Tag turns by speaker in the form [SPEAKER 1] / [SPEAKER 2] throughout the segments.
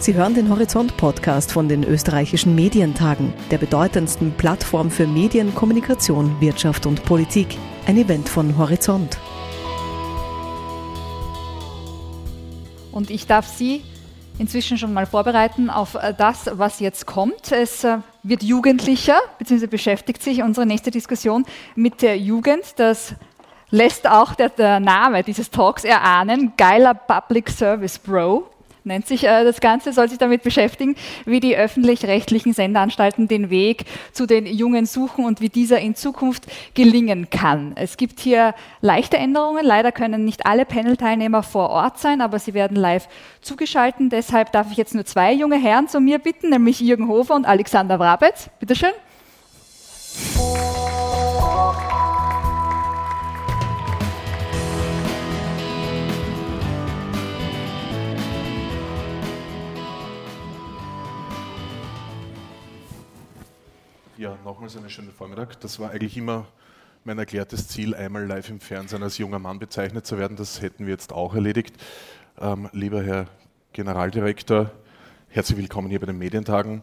[SPEAKER 1] Sie hören den Horizont-Podcast von den österreichischen Medientagen, der bedeutendsten Plattform für Medien, Kommunikation, Wirtschaft und Politik. Ein Event von Horizont.
[SPEAKER 2] Und ich darf Sie inzwischen schon mal vorbereiten auf äh, das, was jetzt kommt. Es äh, wird jugendlicher, beziehungsweise beschäftigt sich unsere nächste Diskussion mit der Jugend. Das lässt auch der, der Name dieses Talks erahnen, geiler Public Service Bro nennt sich äh, das Ganze, soll sich damit beschäftigen, wie die öffentlich-rechtlichen Sendeanstalten den Weg zu den Jungen suchen und wie dieser in Zukunft gelingen kann. Es gibt hier leichte Änderungen. Leider können nicht alle Panel-Teilnehmer vor Ort sein, aber sie werden live zugeschaltet. Deshalb darf ich jetzt nur zwei junge Herren zu mir bitten, nämlich Jürgen Hofer und Alexander Wrabetz. Bitteschön.
[SPEAKER 3] Ja, nochmals einen schönen Vormittag. Das war eigentlich immer mein erklärtes Ziel, einmal live im Fernsehen als junger Mann bezeichnet zu werden. Das hätten wir jetzt auch erledigt. Ähm, lieber Herr Generaldirektor, herzlich willkommen hier bei den Medientagen.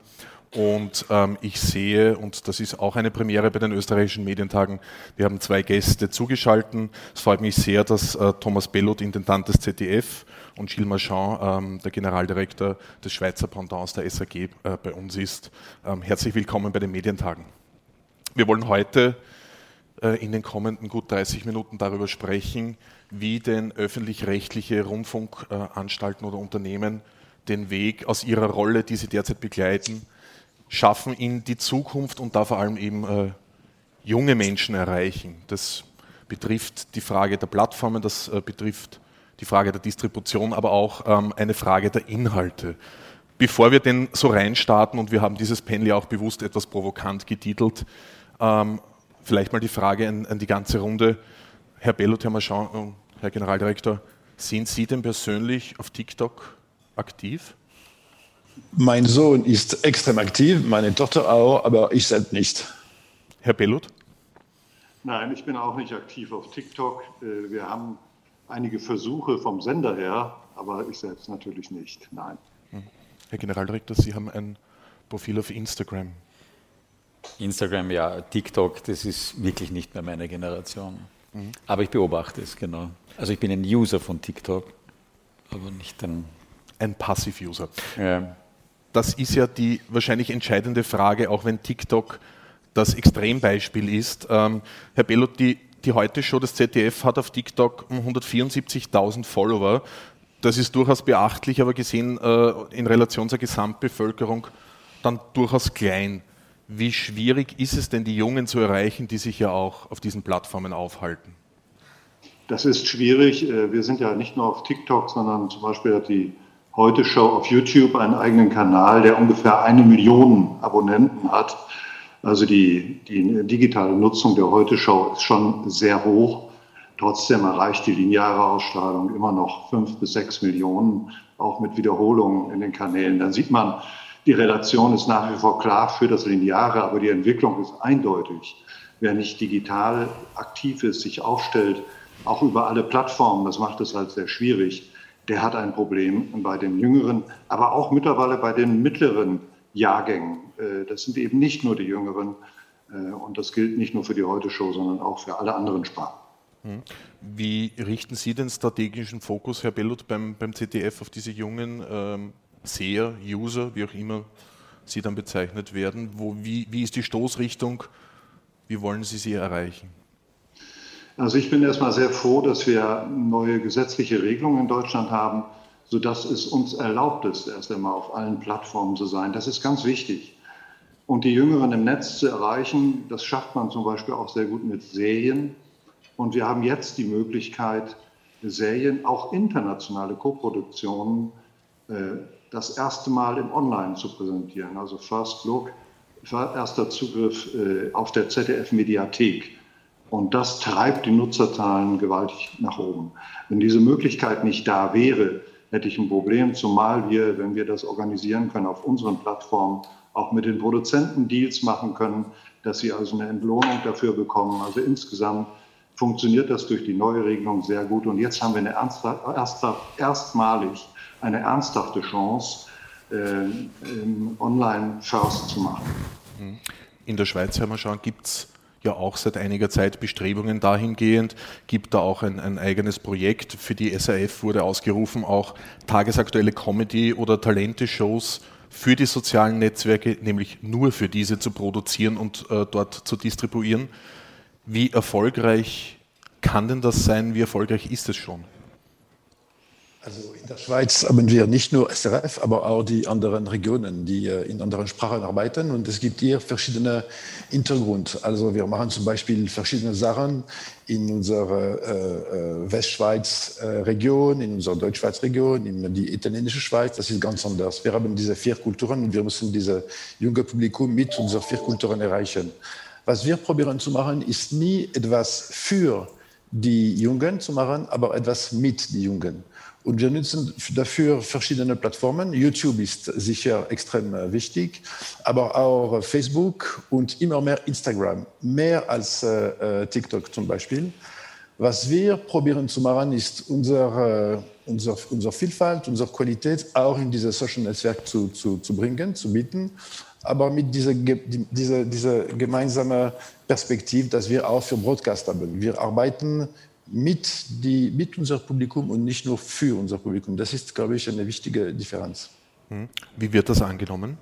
[SPEAKER 3] Und ähm, ich sehe, und das ist auch eine Premiere bei den österreichischen Medientagen, wir haben zwei Gäste zugeschaltet. Es freut mich sehr, dass äh, Thomas Bellot, Intendant des ZDF, und Gilles Marchand, ähm, der Generaldirektor des Schweizer Pendants der SAG, äh, bei uns ist. Ähm, herzlich willkommen bei den Medientagen. Wir wollen heute äh, in den kommenden gut 30 Minuten darüber sprechen, wie denn öffentlich-rechtliche Rundfunkanstalten oder Unternehmen den Weg aus ihrer Rolle, die sie derzeit begleiten, schaffen in die Zukunft und da vor allem eben äh, junge Menschen erreichen. Das betrifft die Frage der Plattformen, das äh, betrifft die Frage der Distribution, aber auch ähm, eine Frage der Inhalte. Bevor wir denn so reinstarten, und wir haben dieses Panel ja auch bewusst etwas provokant getitelt, ähm, vielleicht mal die Frage an, an, die ganze Runde. Herr Bellot, Herr Marchand, Herr Generaldirektor, sind Sie denn persönlich auf TikTok aktiv?
[SPEAKER 4] Mein Sohn ist extrem aktiv, meine Tochter auch, aber ich selbst nicht.
[SPEAKER 3] Herr Bellut?
[SPEAKER 5] Nein, ich bin auch nicht aktiv auf TikTok. Äh, wir haben einige Versuche vom Sender her, aber ich selbst natürlich nicht. Nein.
[SPEAKER 3] Hm. Herr Generaldirektor, Sie haben ein Profil auf Instagram.
[SPEAKER 6] Instagram, ja. TikTok, das ist wirklich nicht mehr meine Generation. Mhm. Aber ich beobachte es, genau. Also ich bin ein User von TikTok, aber nicht ein...
[SPEAKER 3] Ein Passiv-User. Ja das ist ja die wahrscheinlich entscheidende Frage, auch wenn TikTok das Extrembeispiel ist. Ähm, Herr Bellot, die, die Heute-Show des ZDF hat auf TikTok 174.000 Follower. Das ist durchaus beachtlich, aber gesehen äh, in Relation zur Gesamtbevölkerung dann durchaus klein. Wie schwierig ist es denn, die Jungen zu erreichen, die sich ja auch auf diesen Plattformen aufhalten?
[SPEAKER 5] Das ist schwierig. Äh, wir sind ja nicht nur auf TikTok, sondern zum Beispiel hat die Heute Show auf YouTube einen eigenen Kanal, der ungefähr eine Million Abonnenten hat. Also die, die digitale Nutzung der Heute Show ist schon sehr hoch. Trotzdem erreicht die lineare Ausstrahlung immer noch fünf bis sechs Millionen, auch mit Wiederholungen in den Kanälen. Dann sieht man, die Relation ist nach wie vor klar für das Lineare, aber die Entwicklung ist eindeutig. Wer nicht digital aktiv ist, sich aufstellt, auch über alle Plattformen, das macht es halt sehr schwierig der hat ein Problem bei den Jüngeren, aber auch mittlerweile bei den mittleren Jahrgängen. Äh, das sind eben nicht nur die Jüngeren äh, und das gilt nicht nur für die Heute-Show, sondern auch für alle anderen Sparten.
[SPEAKER 3] Hm. Wie richten Sie den strategischen Fokus, Herr Bellot, beim, beim ZDF auf diese jungen ähm, Seher, User, wie auch immer sie dann bezeichnet werden? Wo, wie, wie ist die Stoßrichtung? Wie wollen Sie sie erreichen?
[SPEAKER 5] Also ich bin erstmal sehr froh, dass wir neue gesetzliche Regelungen in Deutschland haben, sodass es uns erlaubt ist, erst einmal auf allen Plattformen zu sein. Das ist ganz wichtig. Und die Jüngeren im Netz zu erreichen, das schafft man zum Beispiel auch sehr gut mit Serien. Und wir haben jetzt die Möglichkeit, Serien, auch internationale Koproduktionen, äh, das erste Mal im Online zu präsentieren. Also First Look, erster Zugriff äh, auf der ZDF-Mediathek. Und das treibt die Nutzerzahlen gewaltig nach oben. Wenn diese Möglichkeit nicht da wäre, hätte ich ein Problem, zumal wir, wenn wir das organisieren können, auf unseren Plattformen auch mit den Produzenten Deals machen können, dass sie also eine Entlohnung dafür bekommen. Also insgesamt funktioniert das durch die neue Regelung sehr gut. Und jetzt haben wir eine erstmalig eine ernsthafte Chance, äh, online first zu machen.
[SPEAKER 3] In der Schweiz, Herr Marchand, gibt es ja auch seit einiger Zeit Bestrebungen dahingehend, gibt da auch ein, ein, eigenes Projekt. Für die SAF wurde ausgerufen, auch tagesaktuelle Comedy- oder Talente-Shows für die sozialen Netzwerke, nämlich nur für diese zu produzieren und äh, dort zu distribuieren. Wie erfolgreich kann denn das sein? Wie erfolgreich ist es schon?
[SPEAKER 4] Also in der Schweiz haben wir nicht nur SRF, aber auch die anderen Regionen, die äh, in anderen Sprachen arbeiten. Und es gibt hier verschiedene Hintergründe. Also wir machen zum Beispiel verschiedene Sachen in unserer äh, äh Westschweiz-Region, in unserer Deutschschweiz-Region, in die italienische Schweiz. Das ist ganz anders. Wir haben diese vier Kulturen und wir müssen dieses junge Publikum mit unseren vier Kulturen erreichen. Was wir probieren zu machen, ist nie etwas für die Jungen zu machen, aber etwas mit den Jungen. Und wir nutzen dafür verschiedene Plattformen. YouTube ist sicher extrem äh, wichtig, aber auch Facebook und immer mehr Instagram, mehr als äh, äh, TikTok zum Beispiel. Was wir probieren zu machen, ist unsere, unsere, unsere Vielfalt, unsere Qualität auch in dieses Social Netzwerk zu, zu, zu bringen, zu bieten, aber mit dieser, dieser, dieser gemeinsamen Perspektive, dass wir auch für Broadcast haben. Wir arbeiten mit, die, mit unserem Publikum und nicht nur für unser Publikum. Das ist, glaube ich, eine wichtige Differenz.
[SPEAKER 3] Hm. Wie wird das angenommen?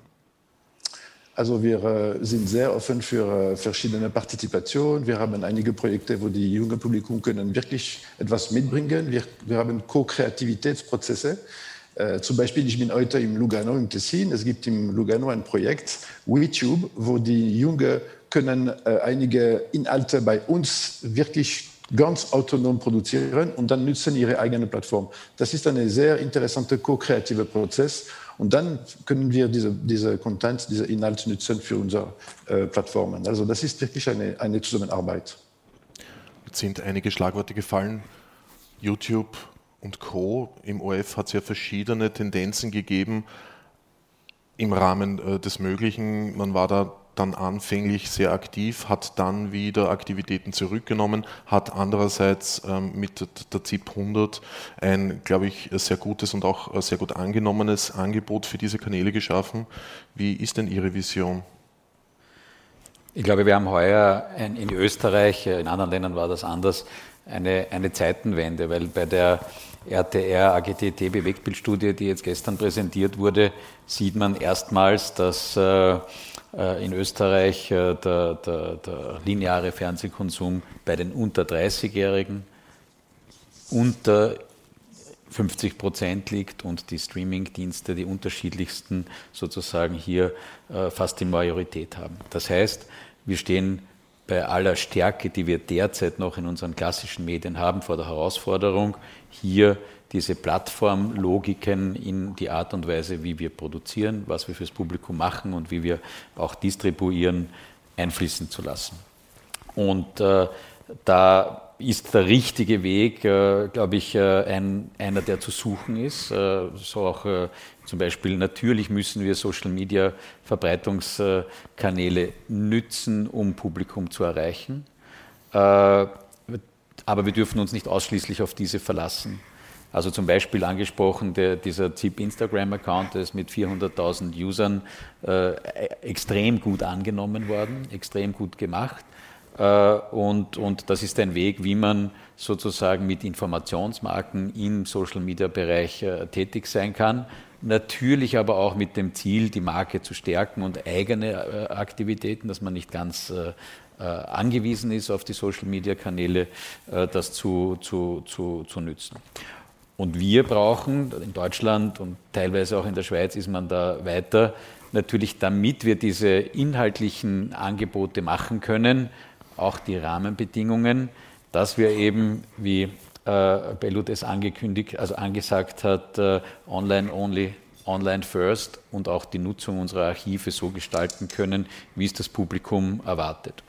[SPEAKER 4] Also wir äh, sind sehr offen für äh, verschiedene Partizipation. Wir haben einige Projekte, wo die junge Publikum können wirklich etwas mitbringen. Wir, wir haben Co-Kreativitätsprozesse. Äh, zum Beispiel, ich bin heute im Lugano im Tessin. Es gibt im Lugano ein Projekt, WeTube, wo die Jungen können äh, einige Inhalte bei uns wirklich ganz autonom produzieren und dann nutzen ihre eigene Plattform. Das ist ein sehr interessanter co-kreativer Prozess und dann können wir diese, diese Content, diese Inhalte nutzen für unsere äh, Plattformen. Also das ist wirklich eine, eine Zusammenarbeit.
[SPEAKER 3] Jetzt sind einige Schlagworte gefallen. YouTube und Co. Im OF hat es ja verschiedene Tendenzen gegeben im Rahmen äh, des Möglichen. Man war da dann anfänglich sehr aktiv, hat dann wieder Aktivitäten zurückgenommen, hat andererseits ähm, mit der ZIP 100 ein, glaube ich, sehr gutes und auch sehr gut angenommenes Angebot für diese Kanäle geschaffen. Wie ist denn Ihre Vision?
[SPEAKER 6] Ich glaube, wir haben heuer in Österreich, äh, in anderen Ländern war das anders, eine, eine Zeitenwende, weil bei der RTR AGTT Bewegtbildstudie, die jetzt gestern präsentiert wurde, sieht man erstmals, dass äh, äh, in Österreich äh, der, der, der lineare Fernsehkonsum bei den unter 30-Jährigen unter 50 Prozent liegt und die Streaming-Dienste, die unterschiedlichsten sozusagen hier fast die Majorität haben. Das heißt, wir stehen bei aller Stärke, die wir derzeit noch in unseren klassischen Medien haben, vor der Herausforderung, hier diese Plattformlogiken in die Art und Weise, wie wir produzieren, was wir fürs Publikum machen und wie wir auch distribuieren, einfließen zu lassen. Und äh, da ist der richtige Weg, äh, glaube ich, äh, ein, einer, der zu suchen ist. Äh, so auch äh, zum Beispiel, natürlich müssen wir Social Media Verbreitungskanäle nützen, um Publikum zu erreichen. Äh, aber wir dürfen uns nicht ausschließlich auf diese verlassen. Also zum Beispiel angesprochen, der, dieser ZIP Instagram-Account ist mit 400.000 Usern äh, extrem gut angenommen worden, extrem gut gemacht. Äh, und, und das ist ein Weg, wie man sozusagen mit Informationsmarken im Social-Media-Bereich äh, tätig sein kann. Natürlich aber auch mit dem Ziel, die Marke zu stärken und eigene äh, Aktivitäten, dass man nicht ganz angewiesen ist auf die Social-Media-Kanäle, das zu, zu, zu, zu nützen. Und wir brauchen, in Deutschland und teilweise auch in der Schweiz ist man da weiter, natürlich damit wir diese inhaltlichen Angebote machen können, auch die Rahmenbedingungen, dass wir eben, wie äh, Bellut es angekündigt, also angesagt hat, äh, online only, online first und auch die Nutzung unserer Archive so gestalten können, wie es das Publikum erwartet.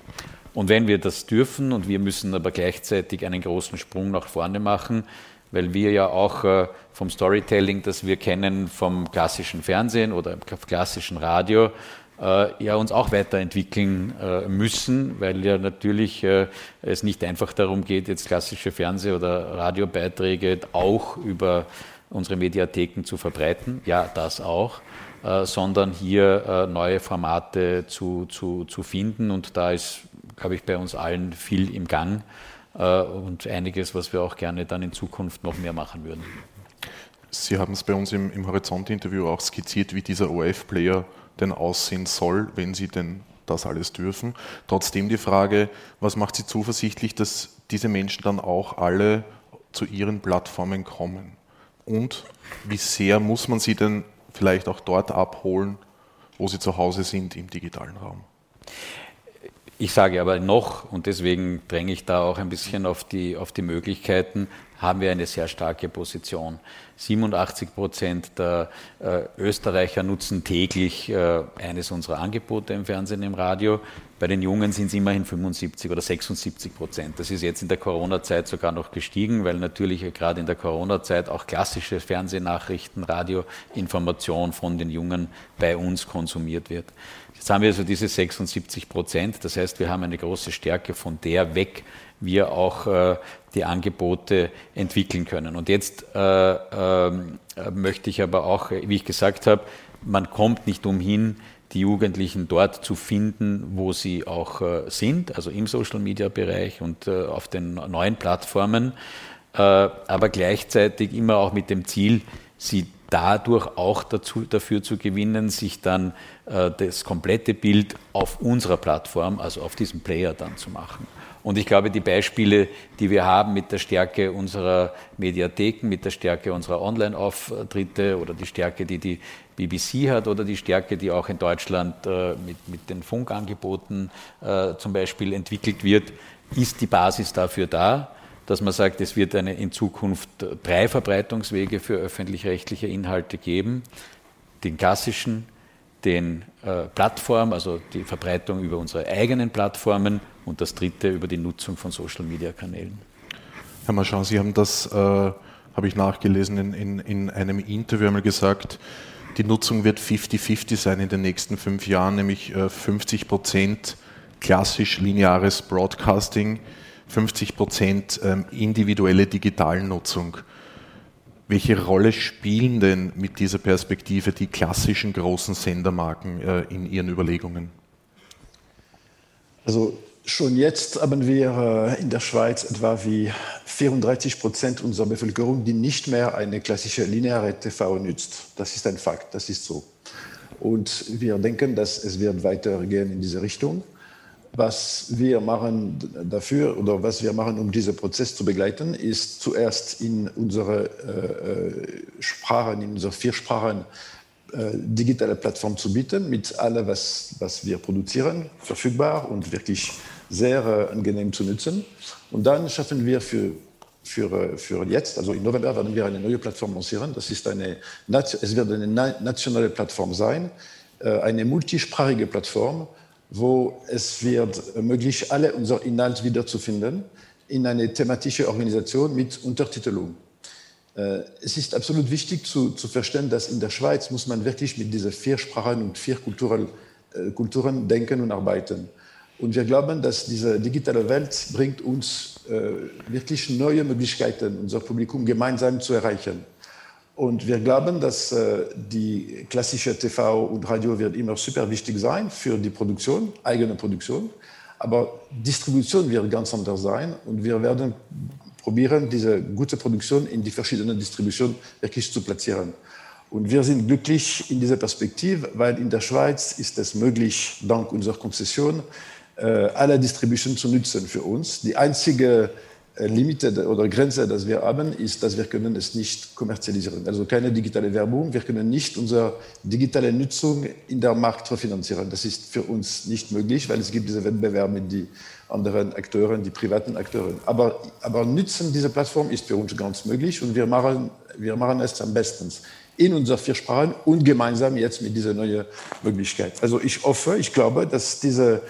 [SPEAKER 6] Und wenn wir das dürfen und wir müssen aber gleichzeitig einen großen Sprung nach vorne machen, weil wir ja auch äh, vom Storytelling, das wir kennen vom klassischen Fernsehen oder klassischen Radio, ja uns auch weiterentwickeln äh, müssen, weil ja natürlich es nicht einfach darum geht, jetzt klassische Fernseh- oder Radiobeiträge auch über unsere Mediatheken zu verbreiten. Ja, das auch. äh, sondern hier äh, neue Formate zu, zu, zu finden. Und da ist, glaube ich, bei uns allen viel im Gang äh, und einiges, was wir auch gerne dann in Zukunft noch mehr machen würden.
[SPEAKER 3] Sie haben es bei uns im, im Horizont-Interview auch skizziert, wie dieser OF-Player denn aussehen soll, wenn Sie denn das alles dürfen. Trotzdem die Frage, was macht Sie zuversichtlich, dass diese Menschen dann auch alle zu Ihren Plattformen kommen? Und wie sehr muss man sie denn vielleicht auch dort abholen, wo sie zu Hause sind im digitalen Raum?
[SPEAKER 6] Ich sage aber noch, und deswegen dränge ich da auch ein bisschen auf die, auf die Möglichkeiten, haben wir eine sehr starke Position. 87 Prozent der äh, Österreicher nutzen täglich äh, eines unserer Angebote im Fernsehen, im Radio. Bei den Jungen sind es immerhin 75 oder 76 Prozent. Das ist jetzt in der Corona-Zeit sogar noch gestiegen, weil natürlich gerade in der Corona-Zeit auch klassische Fernsehnachrichten, Radioinformation von den Jungen bei uns konsumiert wird. Jetzt haben wir also diese 76 Prozent. Das heißt, wir haben eine große Stärke von der weg, wir auch äh, die Angebote entwickeln können. Und jetzt äh, äh, möchte ich aber auch, wie ich gesagt habe, man kommt nicht umhin, die Jugendlichen dort zu finden, wo sie auch äh, sind, also im Social-Media-Bereich und äh, auf den neuen Plattformen, äh, aber gleichzeitig immer auch mit dem Ziel, sie dadurch auch dazu, dafür zu gewinnen, sich dann das komplette Bild auf unserer Plattform, also auf diesem Player dann zu machen. Und ich glaube, die Beispiele, die wir haben mit der Stärke unserer Mediatheken, mit der Stärke unserer Online-Auftritte oder die Stärke, die die BBC hat oder die Stärke, die auch in Deutschland äh, mit, mit den Funkangeboten äh, zum Beispiel entwickelt wird, ist die Basis dafür da, dass man sagt, es wird eine, in Zukunft drei Verbreitungswege für öffentlich-rechtliche Inhalte geben. Den klassischen, den äh, Plattform, also die Verbreitung über unsere eigenen Plattformen und das dritte über die Nutzung von Social-Media-Kanälen.
[SPEAKER 3] Herr Marchand, Sie haben das, äh, habe ich nachgelesen, in, in, in einem Interview einmal gesagt, die Nutzung wird 50-50 sein in den nächsten fünf Jahren, nämlich äh, 50 Prozent klassisch lineares Broadcasting, 50 Prozent ähm, individuelle Digitalnutzung. Welche Rolle spielen denn mit dieser Perspektive die klassischen großen Sendermarken äh, in Ihren Überlegungen?
[SPEAKER 4] Also Schon jetzt haben wir äh, in der Schweiz etwa wie 34 Prozent unserer Bevölkerung, die nicht mehr eine klassische lineare TV nützt. Das ist ein Fakt, das ist so. Und wir denken, dass es wird weitergehen in diese Richtung. Was wir machen dafür oder was wir machen, um diesen Prozess zu begleiten, ist zuerst in unsere äh, äh Sprachen, in unsere vier Sprachen äh, digitale Plattform zu bieten, mit allem, was, was wir produzieren, verfügbar und wirklich sehr äh, angenehm zu nutzen. Und dann schaffen wir für, für, äh, für jetzt, also im November werden wir eine neue Plattform lancieren. Das ist eine, es wird eine nationale Plattform sein, äh, eine multisprachige Plattform, wo es wird möglich, alle unsere Inhalte wiederzufinden in eine thematische Organisation mit Untertitelung. Es ist absolut wichtig zu, zu verstehen, dass in der Schweiz muss man wirklich mit diesen vier Sprachen und vier Kulturen, Kulturen denken und arbeiten. Und wir glauben, dass diese digitale Welt bringt uns äh, wirklich neue Möglichkeiten, unser Publikum gemeinsam zu erreichen. Und wir glauben, dass äh, die klassische TV und Radio wird immer super wichtig sein für die Produktion, eigene Produktion. Aber Distribution wird ganz anders sein und wir werden probieren, diese gute Produktion in die verschiedenen Distributionen wirklich zu platzieren. Und wir sind glücklich in dieser Perspektive, weil in der Schweiz ist es möglich, dank unserer Konzession, äh, alle Distribution zu nutzen für uns. Die einzige äh, Limite oder Grenze, die wir haben, ist, dass wir können es nicht kommerzialisieren. Also keine digitale Werbung. Wir können nicht unsere digitale Nutzung in der Markt refinanzieren. Das ist für uns nicht möglich, weil es gibt diese Wettbewerb mit den anderen Akteuren, die privaten Akteuren. Aber, aber nutzen dieser Plattform ist für uns ganz möglich und wir machen, wir machen es am besten in unseren vier Sprachen und gemeinsam jetzt mit dieser neuen Möglichkeit. Also ich hoffe, ich glaube, dass diese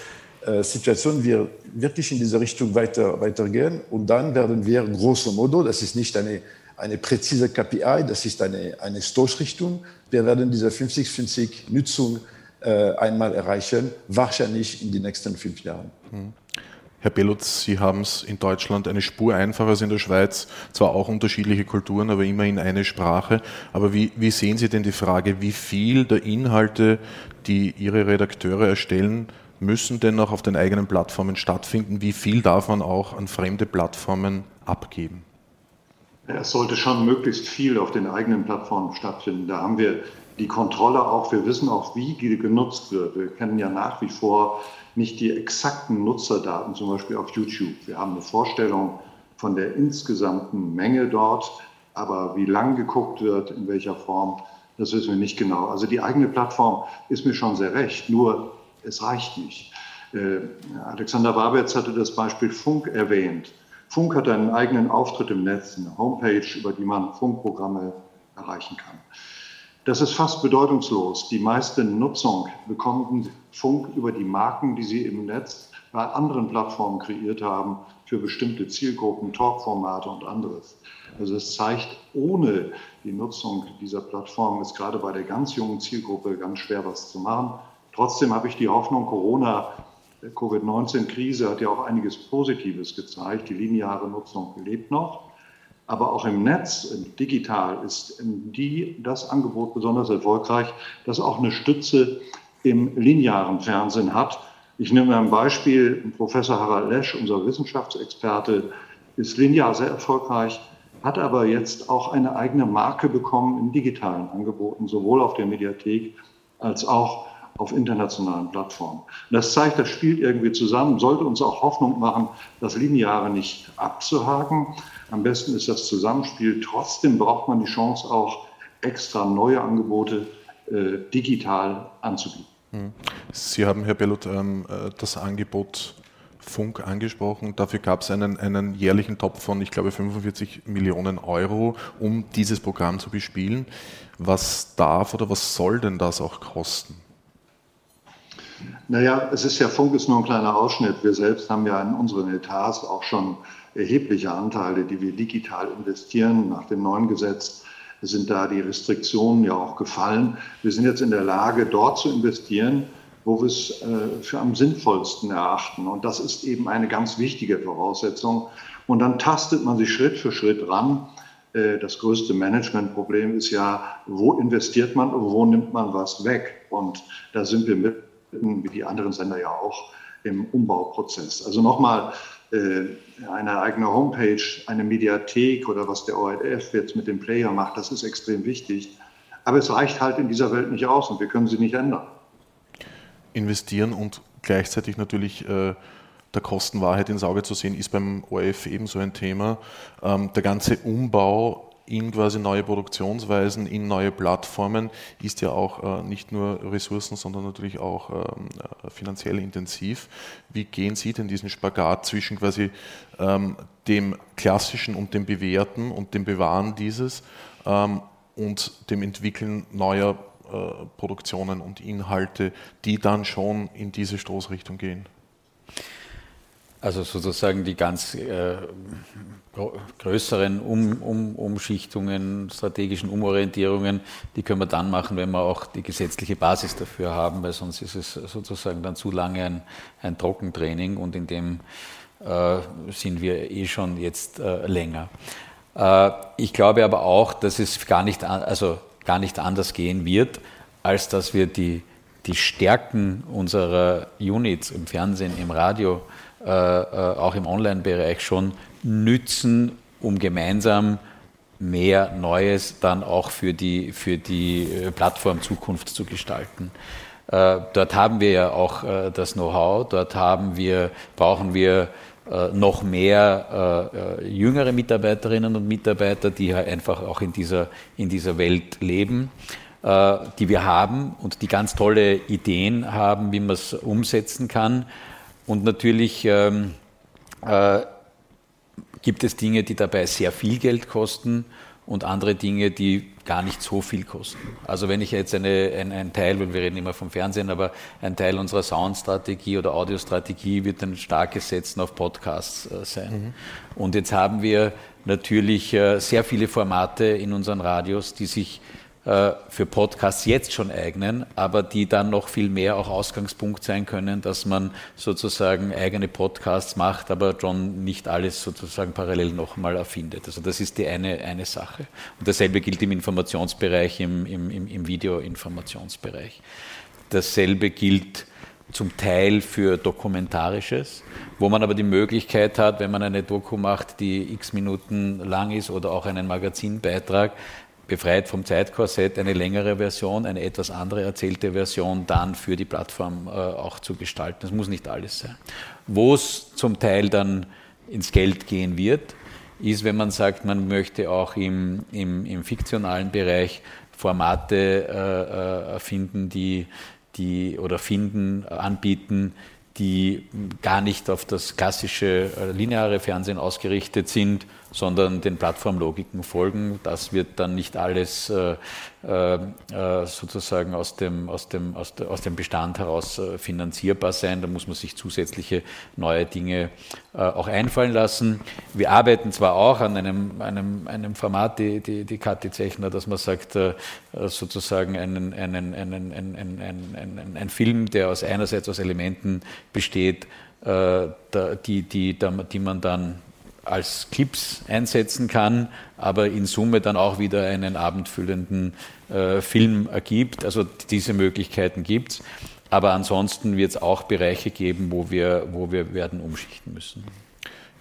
[SPEAKER 4] Situation wir wirklich in diese Richtung weiter, weitergehen. Und dann werden wir grosso modo, das ist nicht eine, eine präzise KPI, das ist eine, eine Stoßrichtung, wir werden diese 50-50 Nutzung äh, einmal erreichen, wahrscheinlich in den nächsten fünf Jahren. Hm.
[SPEAKER 3] Herr Bellutz, Sie haben es in Deutschland eine Spur einfacher als in der Schweiz, zwar auch unterschiedliche Kulturen, aber immerhin eine Sprache. Aber wie, wie sehen Sie denn die Frage, wie viel der Inhalte, die Ihre Redakteure erstellen, müssen denn noch auf den eigenen Plattformen stattfinden? Wie viel darf man auch an fremde Plattformen abgeben?
[SPEAKER 5] Es sollte schon möglichst viel auf den eigenen Plattformen stattfinden. Da haben wir die Kontrolle auch. Wir wissen auch, wie genutzt wird. Wir kennen ja nach wie vor nicht die exakten Nutzerdaten, zum Beispiel auf YouTube. Wir haben eine Vorstellung von der insgesamten Menge dort, aber wie lang geguckt wird, in welcher Form, das wissen wir nicht genau. Also die eigene Plattform ist mir schon sehr recht, nur es reicht nicht. Äh, Alexander Wabetz hatte das Beispiel Funk erwähnt. Funk hat einen eigenen Auftritt im Netz, eine Homepage, über die man Funkprogramme erreichen kann. Das ist fast bedeutungslos. Die meiste Nutzung bekommen Funk über die Marken, die sie im Netz bei anderen Plattformen kreiert haben, für bestimmte Zielgruppen, Talkformate und anderes. Also es zeigt, ohne die Nutzung dieser Plattform ist gerade bei der ganz jungen Zielgruppe ganz schwer was zu machen. Trotzdem habe ich die Hoffnung, Corona, Covid-19-Krise hat ja auch einiges Positives gezeigt. Die lineare Nutzung lebt noch. Aber auch im Netz, digital, ist die, das Angebot besonders erfolgreich, das auch eine Stütze im linearen Fernsehen hat. Ich nehme ein Beispiel. Professor Harald Lesch, unser Wissenschaftsexperte, ist linear sehr erfolgreich, hat aber jetzt auch eine eigene Marke bekommen in digitalen Angeboten, sowohl auf der Mediathek als auch auf internationalen Plattformen. das zeigt, das spielt irgendwie zusammen, sollte uns auch Hoffnung machen, das Lineare nicht abzuhaken. Am besten ist das Zusammenspiel. Trotzdem braucht man die Chance auch, extra neue Angebote äh, digital anzubieten.
[SPEAKER 3] Hm. Sie haben, Herr Bellut, ähm, äh, das Angebot Funk angesprochen. Dafür gab es einen, einen jährlichen Topf von, ich glaube, 45 Millionen Euro, um dieses Programm zu bespielen. Was darf oder was soll denn das auch kosten?
[SPEAKER 5] Naja, es ist ja Funk ist nur ein kleiner Ausschnitt. Wir selbst haben ja in unseren Etats auch schon erhebliche Anteile, die wir digital investieren. Nach dem neuen Gesetz sind da die Restriktionen ja auch gefallen. Wir sind jetzt in der Lage, dort zu investieren, wo wir es äh, für am sinnvollsten erachten. Und das ist eben eine ganz wichtige Voraussetzung. Und dann tastet man sich Schritt für Schritt ran. Äh, das größte Managementproblem ist ja, wo investiert man und wo nimmt man was weg? Und da sind wir mit, wie die anderen Sender ja auch, im Umbauprozess. Also nochmal, äh, eine eigene Homepage, eine Mediathek oder was der ORF jetzt mit dem Player macht, das ist extrem wichtig. Aber es reicht halt in dieser Welt nicht aus und wir können sie nicht ändern.
[SPEAKER 3] Investieren und gleichzeitig natürlich äh, der Kostenwahrheit ins Auge zu sehen, ist beim ORF ebenso ein Thema. Ähm, der ganze Umbau in quasi neue Produktionsweisen, in neue Plattformen ist ja auch äh, nicht nur Ressourcen, sondern natürlich auch ähm, äh, finanziell intensiv. Wie gehen Sie denn diesen Spagat zwischen quasi ähm, dem Klassischen und dem Bewährten und dem Bewahren dieses ähm, und dem Entwickeln neuer äh, Produktionen und Inhalte, die dann schon in diese Stoßrichtung gehen?
[SPEAKER 6] Also sozusagen die ganz äh, größeren um, um, Umschichtungen, strategischen Umorientierungen, die können wir dann machen, wenn wir auch die gesetzliche Basis dafür haben, weil sonst ist es sozusagen dann zu lange ein, ein Trockentraining und in dem äh, sind wir eh schon jetzt äh, länger. Äh, ich glaube aber auch, dass es gar nicht, also gar nicht anders gehen wird, als dass wir die, die Stärken unserer Units im Fernsehen, im Radio, äh, äh, auch im Online-Bereich schon nützen, um gemeinsam mehr Neues dann auch für die, für die äh, Plattform Zukunft zu gestalten. dort haben wir ja auch das Know-how, dort haben wir, brauchen wir noch mehr jüngere Mitarbeiterinnen und Mitarbeiter, die einfach auch in dieser, in dieser Welt leben, die wir haben und die ganz tolle Ideen haben, wie man es umsetzen kann. Und natürlich ähm, äh, gibt es Dinge, die dabei sehr viel Geld kosten und andere Dinge, die gar nicht so viel kosten. Also wenn ich jetzt eine, ein, ein Teil, weil wir reden immer vom Fernsehen, aber ein Teil unserer Soundstrategie oder Audiostrategie wird ein starkes Setzen auf Podcasts äh, sein. Mhm. Und jetzt haben wir natürlich äh, sehr viele Formate in unseren Radios, die sich für Podcasts jetzt schon eignen, aber die dann noch viel mehr auch Ausgangspunkt sein können, dass man sozusagen eigene Podcasts macht, aber schon nicht alles sozusagen parallel nochmal erfindet. Also das ist die eine, eine Sache. Und dasselbe gilt im Informationsbereich, im, im, im Videoinformationsbereich. Dasselbe gilt zum Teil für Dokumentarisches, wo man aber die Möglichkeit hat, wenn man eine Doku macht, die x Minuten lang ist oder auch einen Magazinbeitrag, befreit vom Zeitkorsett eine längere Version, eine etwas andere erzählte Version dann für die Plattform äh, auch zu gestalten. Das muss nicht alles sein. Wo es zum Teil dann ins Geld gehen wird, ist, wenn man sagt, man möchte auch im, im, im fiktionalen Bereich Formate äh, äh finden, die, die oder finden, anbieten, die gar nicht auf das klassische äh, lineare Fernsehen ausgerichtet sind, sondern den Plattformlogiken folgen. Das wird dann nicht alles äh, äh, äh, sozusagen aus dem, aus, dem, aus, de, aus dem Bestand heraus äh, finanzierbar sein. Da muss man sich zusätzliche neue Dinge äh, auch einfallen lassen. Wir arbeiten zwar auch an einem, einem, einem Format, die, die, die Kathi Zechner, dass man sagt, äh, sozusagen einen, einen, einen, einen, einen, einen, ein Film, der aus einerseits aus Elementen besteht, die, die, die man dann als Clips einsetzen kann, aber in Summe dann auch wieder einen abendfüllenden äh, Film ergibt. Also diese Möglichkeiten gibt es. Aber ansonsten wird es auch Bereiche geben, wo wir, wo wir werden umschichten müssen.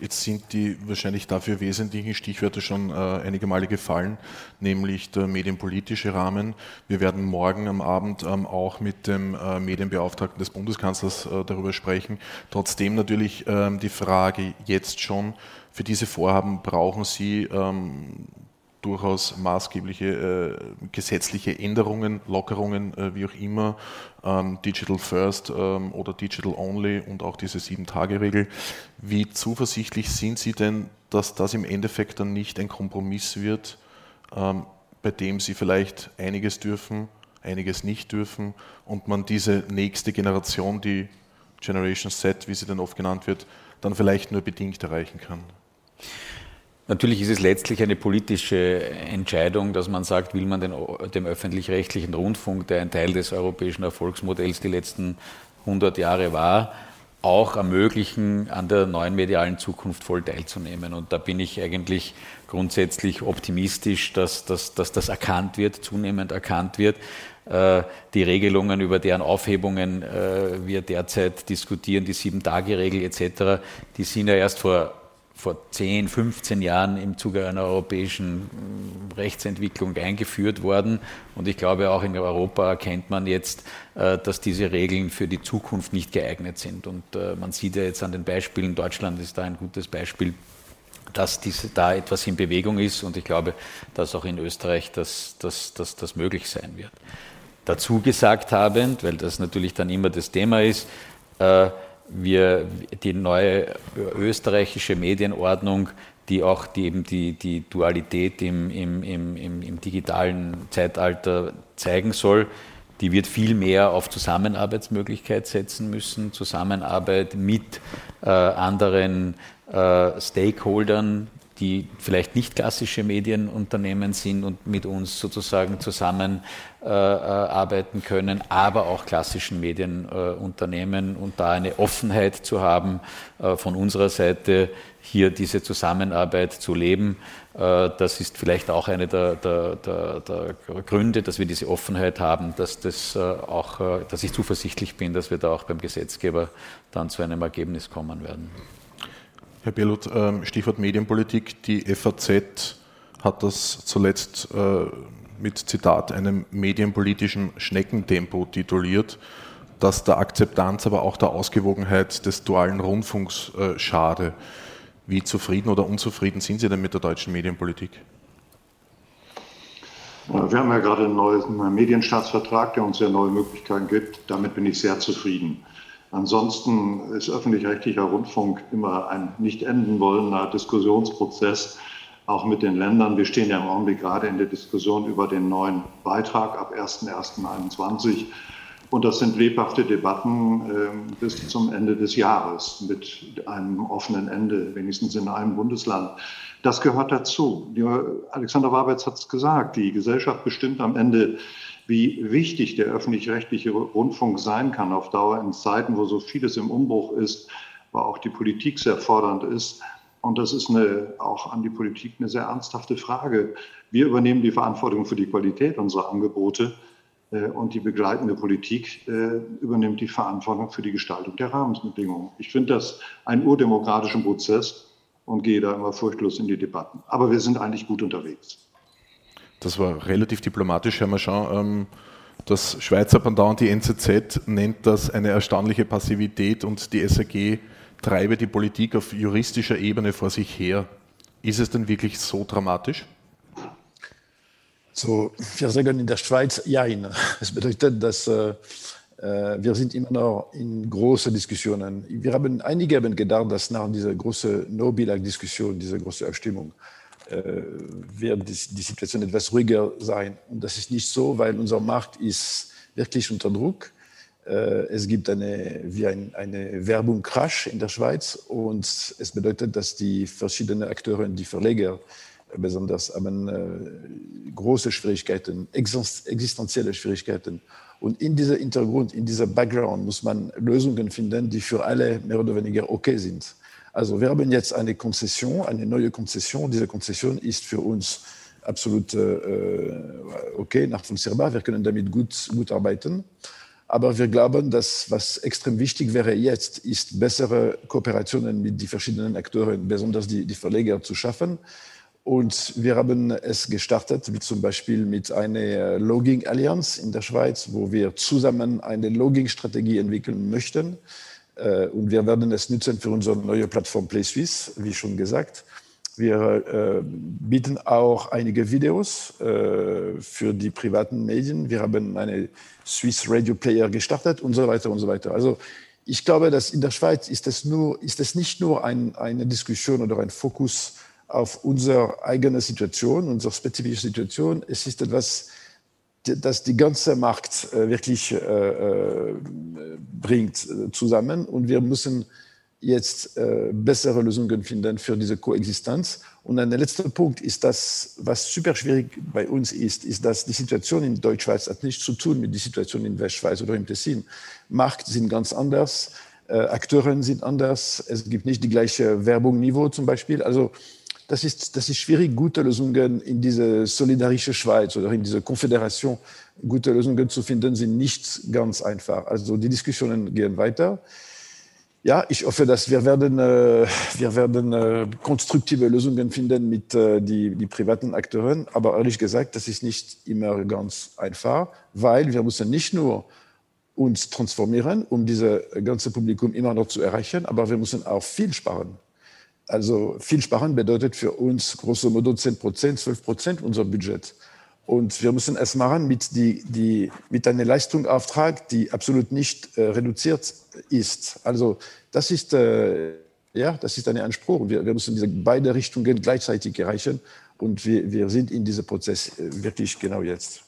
[SPEAKER 3] Jetzt sind die wahrscheinlich dafür wesentlichen Stichwörter schon äh, einige Male gefallen, nämlich der medienpolitische Rahmen. Wir werden morgen am Abend ähm, auch mit dem äh, Medienbeauftragten des Bundeskanzlers äh, darüber sprechen. Trotzdem natürlich ähm, die Frage jetzt schon, für diese Vorhaben brauchen Sie ähm, durchaus maßgebliche äh, gesetzliche Änderungen, Lockerungen, äh, wie auch immer, ähm, Digital First ähm, oder Digital Only und auch diese Sieben-Tage-Regel. Wie zuversichtlich sind Sie denn, dass das im Endeffekt dann nicht ein Kompromiss wird, ähm, bei dem Sie vielleicht einiges dürfen, einiges nicht dürfen und man diese nächste Generation, die Generation Z, wie sie dann oft genannt wird, dann vielleicht nur bedingt erreichen kann?
[SPEAKER 6] Natürlich ist es letztlich eine politische Entscheidung, dass man sagt, will man den, dem öffentlich-rechtlichen Rundfunk, der ein Teil des europäischen Erfolgsmodells die letzten 100 Jahre war, auch ermöglichen, an der neuen medialen Zukunft voll teilzunehmen. Und da bin ich eigentlich grundsätzlich optimistisch, dass, dass, dass das erkannt wird, zunehmend erkannt wird. Äh, die Regelungen, über deren Aufhebungen äh, wir derzeit diskutieren, die Sieben-Tage-Regel etc., die sind ja erst vor vor 10, 15 Jahren im Zuge einer europäischen mm, Rechtsentwicklung eingeführt worden. Und ich glaube, auch in Europa erkennt man jetzt, äh, dass diese Regeln für die Zukunft nicht geeignet sind. Und äh, man sieht ja jetzt an den Beispielen, Deutschland ist da ein gutes Beispiel, dass diese, da etwas in Bewegung ist. Und ich glaube, dass auch in Österreich das, das, das, das möglich sein wird. Dazu gesagt habend, weil das natürlich dann immer das Thema ist, äh, wir die neue österreichische Medienordnung, die auch die, eben die, die Dualität im, im, im, im, digitalen Zeitalter zeigen soll, die wird viel mehr auf Zusammenarbeitsmöglichkeit setzen müssen, Zusammenarbeit mit äh, anderen äh, Stakeholdern, die vielleicht nicht klassische Medienunternehmen sind und mit uns sozusagen zusammenarbeiten äh, können, aber auch klassischen Medienunternehmen und da eine Offenheit zu haben, äh, von unserer Seite hier diese Zusammenarbeit zu leben. Äh, das ist vielleicht auch einer der, der, der, der, Gründe, dass wir diese Offenheit haben, dass, das auch, dass ich zuversichtlich bin, dass wir da auch beim Gesetzgeber dann zu einem Ergebnis kommen werden.
[SPEAKER 3] Herr Bierlut, ähm, Stichwort Medienpolitik. Die FAZ hat das zuletzt äh, mit Zitat einem medienpolitischen Schneckentempo tituliert, das der Akzeptanz, aber auch der Ausgewogenheit des dualen Rundfunks äh, schade. Wie zufrieden oder unzufrieden sind Sie denn mit der deutschen Medienpolitik?
[SPEAKER 5] Wir haben ja gerade einen neuen Medienstaatsvertrag, der uns ja neue Möglichkeiten gibt. Damit bin ich sehr zufrieden. Ansonsten ist öffentlich-rechtlicher Rundfunk immer ein nicht enden wollender Diskussionsprozess, auch mit den Ländern. Wir stehen ja im Augenblick gerade in der Diskussion über den neuen Beitrag ab 1.1.21. Und das sind lebhafte Debatten äh, bis zum Ende des Jahres mit einem offenen Ende, wenigstens in einem Bundesland. Das gehört dazu. Die, Alexander Wabitz hat es gesagt, die Gesellschaft bestimmt am Ende, wie wichtig der öffentlich-rechtliche Rundfunk sein kann auf Dauer in Zeiten, wo so vieles im Umbruch ist, wo auch die Politik sehr fordernd ist. Und das ist eine, auch an die Politik eine sehr ernsthafte Frage. Wir übernehmen die Verantwortung für die Qualität unserer Angebote äh, und die begleitende Politik äh, übernimmt die Verantwortung für die Gestaltung der Rahmenbedingungen. Ich finde das einen urdemokratischen Prozess und gehe da immer furchtlos in die Debatten. Aber wir sind eigentlich gut unterwegs.
[SPEAKER 3] Das war relativ diplomatisch, Herr Marchand. Ähm, das Schweizer Pendant, die NZZ, nennt das eine erstaunliche Passivität und die SAG treibe die Politik auf juristischer Ebene vor sich her. Ist es denn wirklich so dramatisch?
[SPEAKER 4] So, wir sagen in der Schweiz ja. Es bedeutet, dass äh, äh, wir sind immer noch in großen Diskussionen. Wir haben einige haben gedacht, dass nach dieser großen No-Bilag-Diskussion, dieser großen Abstimmung, wird die, die Situation etwas ruhiger sein. Und das ist nicht so, weil unser Markt ist wirklich unter Druck. Äh, es gibt eine, wie ein, eine Werbung Crash in der Schweiz und es bedeutet, dass die verschiedenen Akteure, die Verleger besonders, haben äh, große Schwierigkeiten, existenzielle Schwierigkeiten. Und in diesem Hintergrund, in dieser Background muss man Lösungen finden, die für alle mehr oder weniger okay sind. Also wir haben jetzt eine Konzession, eine neue Konzession. Diese Konzession ist für uns absolut äh, okay, nachvollziehbar. Wir können damit gut, gut arbeiten. Aber wir glauben, dass was extrem wichtig wäre jetzt, ist bessere Kooperationen mit den verschiedenen Akteuren, besonders die, die Verleger zu schaffen. Und wir haben es gestartet, wie zum Beispiel mit einer Logging-Allianz in der Schweiz, wo wir zusammen eine Logging-Strategie entwickeln möchten. Äh, und wir werden es nutzen für unsere neue Plattform PlaySwiss, wie schon gesagt. Wir äh, bieten auch einige Videos äh, für die privaten Medien. Wir haben eine Swiss Radio Player gestartet und so weiter und so weiter. Also ich glaube, dass in der Schweiz ist es, nur, ist es nicht nur ein, eine Diskussion oder ein Fokus auf unsere eigene Situation, unsere spezifische Situation. Es ist etwas, das die ganze Markt äh, wirklich äh, äh bringt äh, zusammen und wir müssen jetzt äh, bessere Lösungen finden für diese Koexistenz. Und ein letzter Punkt ist das, was super schwierig bei uns ist, ist, dass die Situation in Deutschschweiz hat nichts zu tun mit der Situation in Westschweiz oder im Tessin. Markt sind ganz anders, äh, Akteure sind anders, es gibt nicht die gleiche Werbungniveau zum Beispiel. Also das ist, das ist schwierig, gute Lösungen in diese solidarische Schweiz oder in diese Konföderation, gute Lösungen zu finden, sind nicht ganz einfach. Also die Diskussionen gehen weiter. Ja, ich hoffe, dass wir werden, äh, wir werden äh, konstruktive Lösungen finden mit äh, die, die privaten Akteuren. Aber ehrlich gesagt, das ist nicht immer ganz einfach, weil wir müssen nicht nur uns transformieren, um dieses ganze Publikum immer noch zu erreichen, aber wir müssen auch viel sparen. Also viel sparen bedeutet für uns grosso modo 10 Prozent, 12 Prozent unser Budget. Und wir müssen es machen mit, die, die, mit einem Leistungsauftrag, die absolut nicht äh, reduziert ist. Also das ist, äh, ja, das ist ein Anspruch. Wir, wir müssen diese beide Richtungen gleichzeitig erreichen. Und wir, wir sind in diesem Prozess äh, wirklich genau jetzt.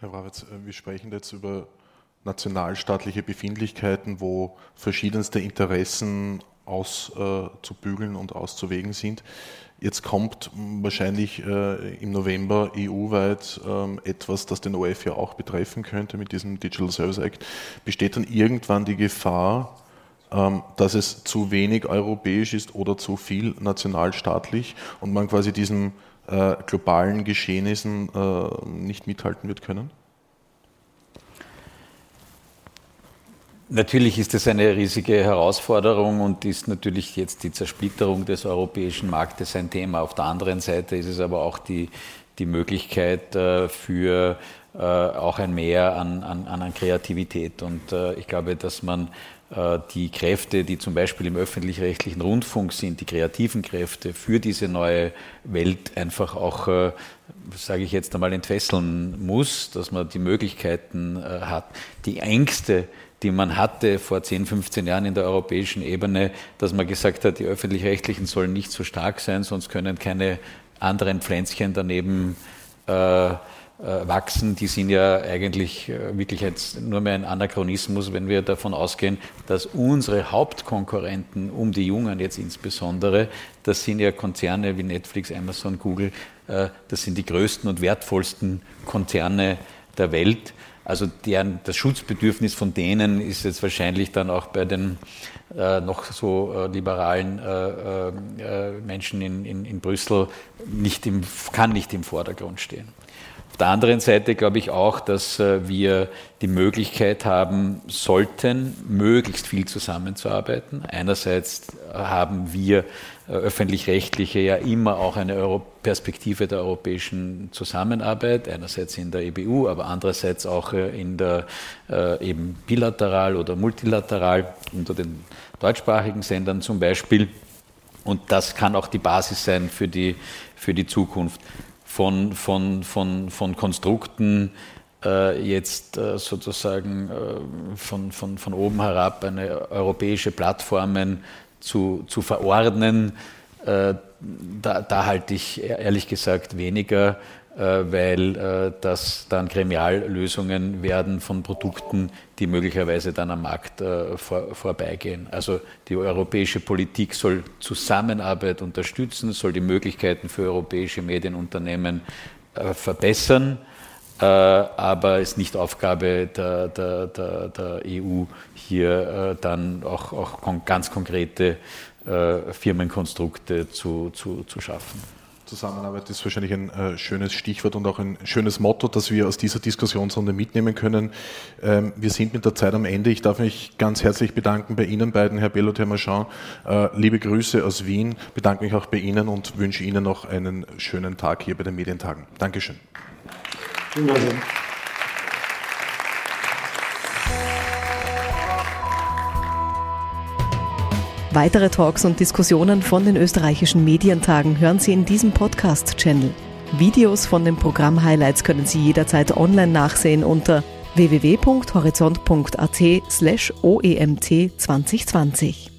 [SPEAKER 3] Herr Wawitz, äh, wir sprechen jetzt über nationalstaatliche Befindlichkeiten, wo verschiedenste Interessen auszubügeln und auszuwägen sind. Jetzt kommt wahrscheinlich äh, im November EU-weit ähm, etwas, das den OF ja auch betreffen könnte mit diesem Digital Service Act. Besteht dann irgendwann die Gefahr, ähm, dass es zu wenig europäisch ist oder zu viel nationalstaatlich und man quasi diesen äh, globalen Geschehnissen äh, nicht mithalten wird können?
[SPEAKER 6] Natürlich ist es eine riesige Herausforderung und ist natürlich jetzt die Zersplitterung des europäischen Marktes ein Thema. Auf der anderen Seite ist es aber auch die, die Möglichkeit äh, für äh, auch ein Mehr an, an, an Kreativität. Und äh, ich glaube, dass man die Kräfte, die zum Beispiel im öffentlich-rechtlichen Rundfunk sind, die kreativen Kräfte für diese neue Welt einfach auch, sage ich jetzt einmal, entfesseln muss, dass man die Möglichkeiten hat, die Ängste, die man hatte vor 10, 15 Jahren in der europäischen Ebene, dass man gesagt hat, die öffentlich-rechtlichen sollen nicht so stark sein, sonst können keine anderen Pflänzchen daneben äh, äh, wachsen, die sind ja eigentlich äh, wirklich jetzt nur mehr ein Anachronismus, wenn wir davon ausgehen, dass unsere Hauptkonkurrenten um die Jungen jetzt insbesondere, das sind ja Konzerne wie Netflix, Amazon, Google, äh, das sind die größten und wertvollsten Konzerne der Welt. Also deren, das Schutzbedürfnis von denen ist jetzt wahrscheinlich dann auch bei den äh, noch so äh, liberalen äh, äh, Menschen in, in, in Brüssel nicht im, kann nicht im Vordergrund stehen. Auf der anderen Seite glaube ich auch, dass äh, wir die Möglichkeit haben sollten, möglichst viel zusammenzuarbeiten. Einerseits haben wir äh, öffentlich-rechtliche ja immer auch eine Perspektive der europäischen Zusammenarbeit, einerseits in der EBU, aber andererseits auch äh, in der eben bilateral oder multilateral unter den deutschsprachigen Sendern zum Beispiel. Und das kann auch die Basis sein für die, für die Zukunft von, von, von, von Konstrukten äh, jetzt äh, sozusagen äh, von, von, von oben herab eine europäische Plattformen zu, zu verordnen, äh, da, da halte ich ehrlich gesagt weniger weil äh, das dann Gremiallösungen werden von Produkten, die möglicherweise dann am Markt äh, vor, vorbeigehen. Also die europäische Politik soll Zusammenarbeit unterstützen, soll die Möglichkeiten für europäische Medienunternehmen verbessern, aber es ist nicht Aufgabe der, der, der, der EU, hier dann auch, auch ganz konkrete Firmenkonstrukte zu, zu, zu schaffen.
[SPEAKER 3] Zusammenarbeit ist wahrscheinlich ein äh, schönes Stichwort und auch ein schönes Motto, das wir aus dieser Diskussionsrunde mitnehmen können. Ähm, wir sind mit der Zeit am Ende. Ich darf mich ganz herzlich bedanken bei Ihnen beiden, Herr Bellot, Herr Marchand. Äh, liebe Grüße aus Wien, bedanke mich auch bei Ihnen und wünsche Ihnen noch einen schönen Tag hier bei den Medientagen. Dankeschön. Vielen Dank.
[SPEAKER 1] Weitere Talks und Diskussionen von den österreichischen Medientagen hören Sie in diesem Podcast-Channel. Videos von den Programm-Highlights können Sie jederzeit online nachsehen unter www.horizont.at slash OEMT 2020.